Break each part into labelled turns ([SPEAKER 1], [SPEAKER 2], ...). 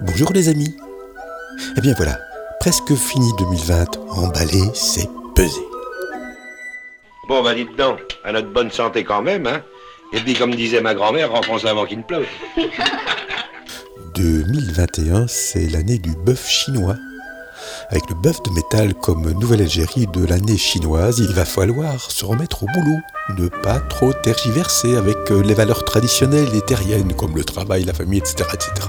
[SPEAKER 1] Bonjour les amis. Eh bien voilà, presque fini 2020. Emballé, c'est pesé.
[SPEAKER 2] Bon, bah dites donc, à notre bonne santé quand même, hein. Et puis, comme disait ma grand-mère, renfonce avant qu'il ne pleuve.
[SPEAKER 1] 2021, c'est l'année du bœuf chinois. Avec le bœuf de métal comme Nouvelle-Algérie de l'année chinoise, il va falloir se remettre au boulot, ne pas trop tergiverser avec les valeurs traditionnelles et terriennes comme le travail, la famille, etc. etc.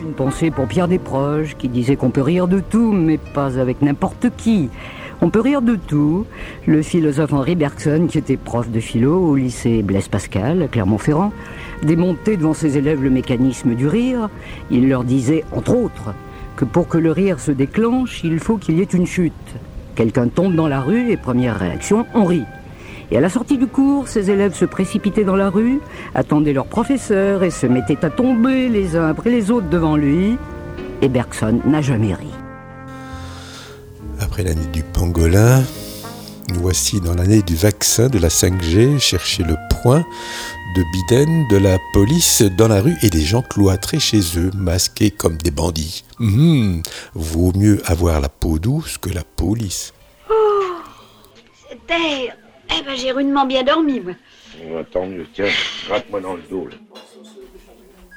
[SPEAKER 3] Une pensée pour Pierre Desproges qui disait qu'on peut rire de tout, mais pas avec n'importe qui. On peut rire de tout. Le philosophe Henri Bergson, qui était prof de philo au lycée Blaise Pascal à Clermont-Ferrand, démontait devant ses élèves le mécanisme du rire. Il leur disait, entre autres, que pour que le rire se déclenche, il faut qu'il y ait une chute. Quelqu'un tombe dans la rue et première réaction, on rit. Et à la sortie du cours, ses élèves se précipitaient dans la rue, attendaient leur professeur et se mettaient à tomber les uns après les autres devant lui. Et Bergson n'a jamais ri.
[SPEAKER 1] Après l'année du pangolin, nous voici dans l'année du vaccin, de la 5G, chercher le point, de Biden, de la police dans la rue et des gens cloîtrés chez eux, masqués comme des bandits. Hum, vaut mieux avoir la peau douce que la police.
[SPEAKER 4] Oh, c'était... Eh ben, j'ai rudement bien dormi, moi.
[SPEAKER 2] Oh, tant mieux, tiens, gratte-moi dans le dos, là.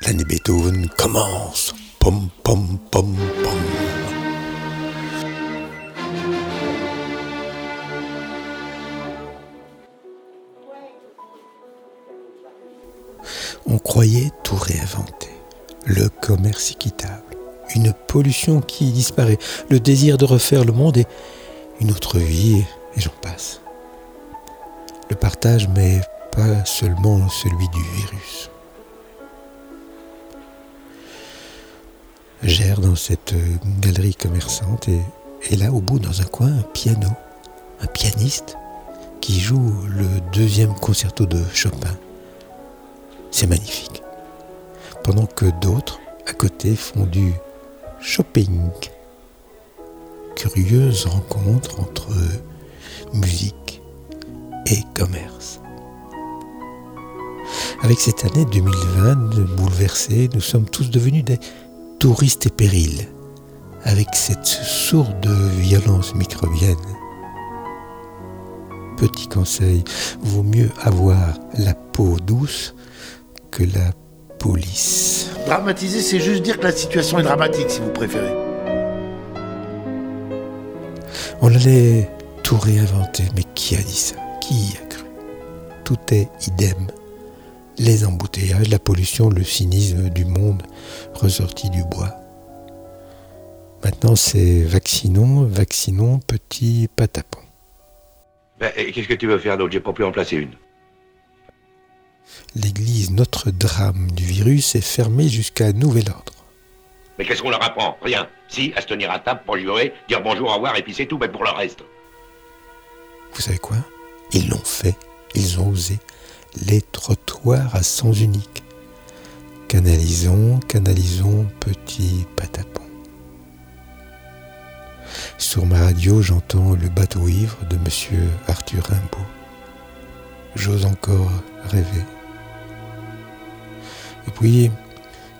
[SPEAKER 1] L'année Beethoven commence. Pom, pom, pom, pom. On croyait tout réinventer. Le commerce équitable, une pollution qui disparaît, le désir de refaire le monde et une autre vie, et j'en passe. Le partage, mais pas seulement celui du virus. Gère dans cette galerie commerçante et, et là au bout dans un coin un piano, un pianiste qui joue le deuxième concerto de Chopin. C'est magnifique. Pendant que d'autres, à côté, font du shopping. Curieuse rencontre entre musique et commerce. Avec cette année 2020 bouleversée, nous sommes tous devenus des touristes et périls, avec cette sourde violence microbienne. Petit conseil, vaut mieux avoir la peau douce que la police.
[SPEAKER 5] Dramatiser, c'est juste dire que la situation est dramatique, si vous préférez.
[SPEAKER 1] On allait tout réinventer, mais qui a dit ça? Tout est idem. Les embouteillages, la pollution, le cynisme du monde ressorti du bois. Maintenant, c'est vaccinons, vaccinons, petit patapon.
[SPEAKER 2] Ben, et qu'est-ce que tu veux faire d'autre? J'ai pas pu en placer une.
[SPEAKER 1] L'église Notre-Drame du virus est fermée jusqu'à nouvel ordre.
[SPEAKER 2] Mais qu'est-ce qu'on leur apprend? Rien. Si, à se tenir à table pour jurer, dire bonjour, au revoir, et puis c'est tout, mais pour le reste.
[SPEAKER 1] Vous savez quoi? Ils l'ont fait, ils ont osé. Les trottoirs à sens unique. Canalisons, canalisons, petit patapon. Sur ma radio, j'entends le bateau ivre de monsieur Arthur Rimbaud. J'ose encore rêver. Et puis,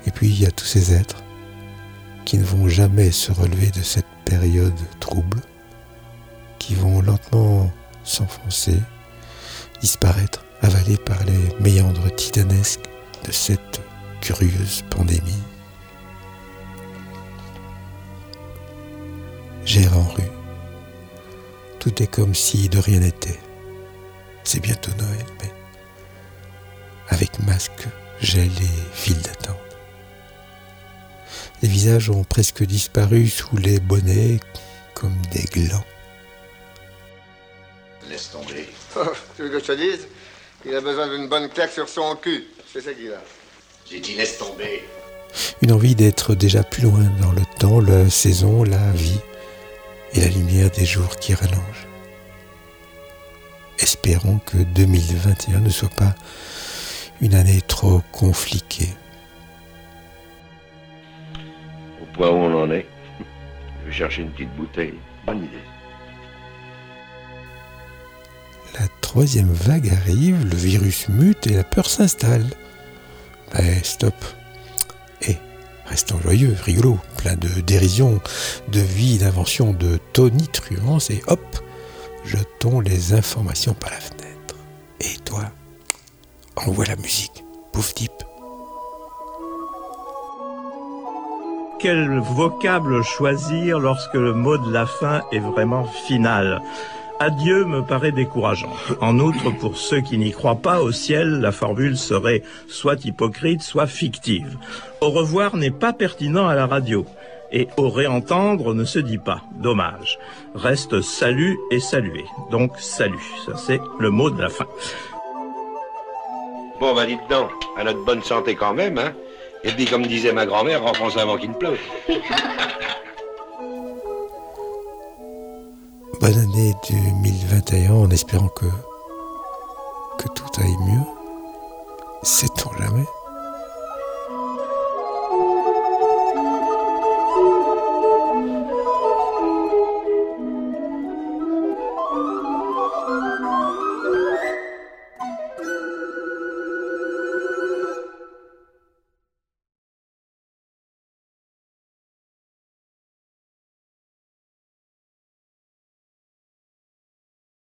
[SPEAKER 1] et puis il y a tous ces êtres qui ne vont jamais se relever de cette période trouble, qui vont lentement s'enfoncer, disparaître, avalés par les méandres titanesques de cette curieuse pandémie. Gère en rue. Tout est comme si de rien n'était. C'est bientôt Noël, mais avec masque, gel et file d'attente. Les visages ont presque disparu sous les bonnets comme des glands.
[SPEAKER 2] Laisse tomber.
[SPEAKER 6] Oh, tu veux que je te dise? Il a besoin d'une bonne claque sur son cul. C'est ça qu'il a.
[SPEAKER 2] J'ai dit laisse tomber.
[SPEAKER 1] Une envie d'être déjà plus loin dans le temps, la saison, la vie et la lumière des jours qui rallongent. Espérons que 2021 ne soit pas une année trop compliquée.
[SPEAKER 2] Au point où on en est, je vais chercher une petite bouteille. Bonne idée.
[SPEAKER 1] Troisième vague arrive, le virus mute et la peur s'installe. Ben stop. Et Restons joyeux, rigolo, plein de dérision, de vie, d'invention, de tonitruance, et hop, jetons les informations par la fenêtre. Et toi, envoie la musique, pouf type.
[SPEAKER 7] Quel vocable choisir lorsque le mot de la fin est vraiment final? Adieu me paraît décourageant. En outre, pour ceux qui n'y croient pas au ciel, la formule serait soit hypocrite, soit fictive. Au revoir n'est pas pertinent à la radio. Et au réentendre ne se dit pas. Dommage. Reste salut et saluer. Donc salut. Ça c'est le mot de la fin.
[SPEAKER 2] Bon, bah dites donc, à notre bonne santé quand même, hein. Et puis, comme disait ma grand-mère, renfonce avant qu'il ne pleuve.
[SPEAKER 1] bonne année 2021 en espérant que, que tout aille mieux. Sait-on jamais?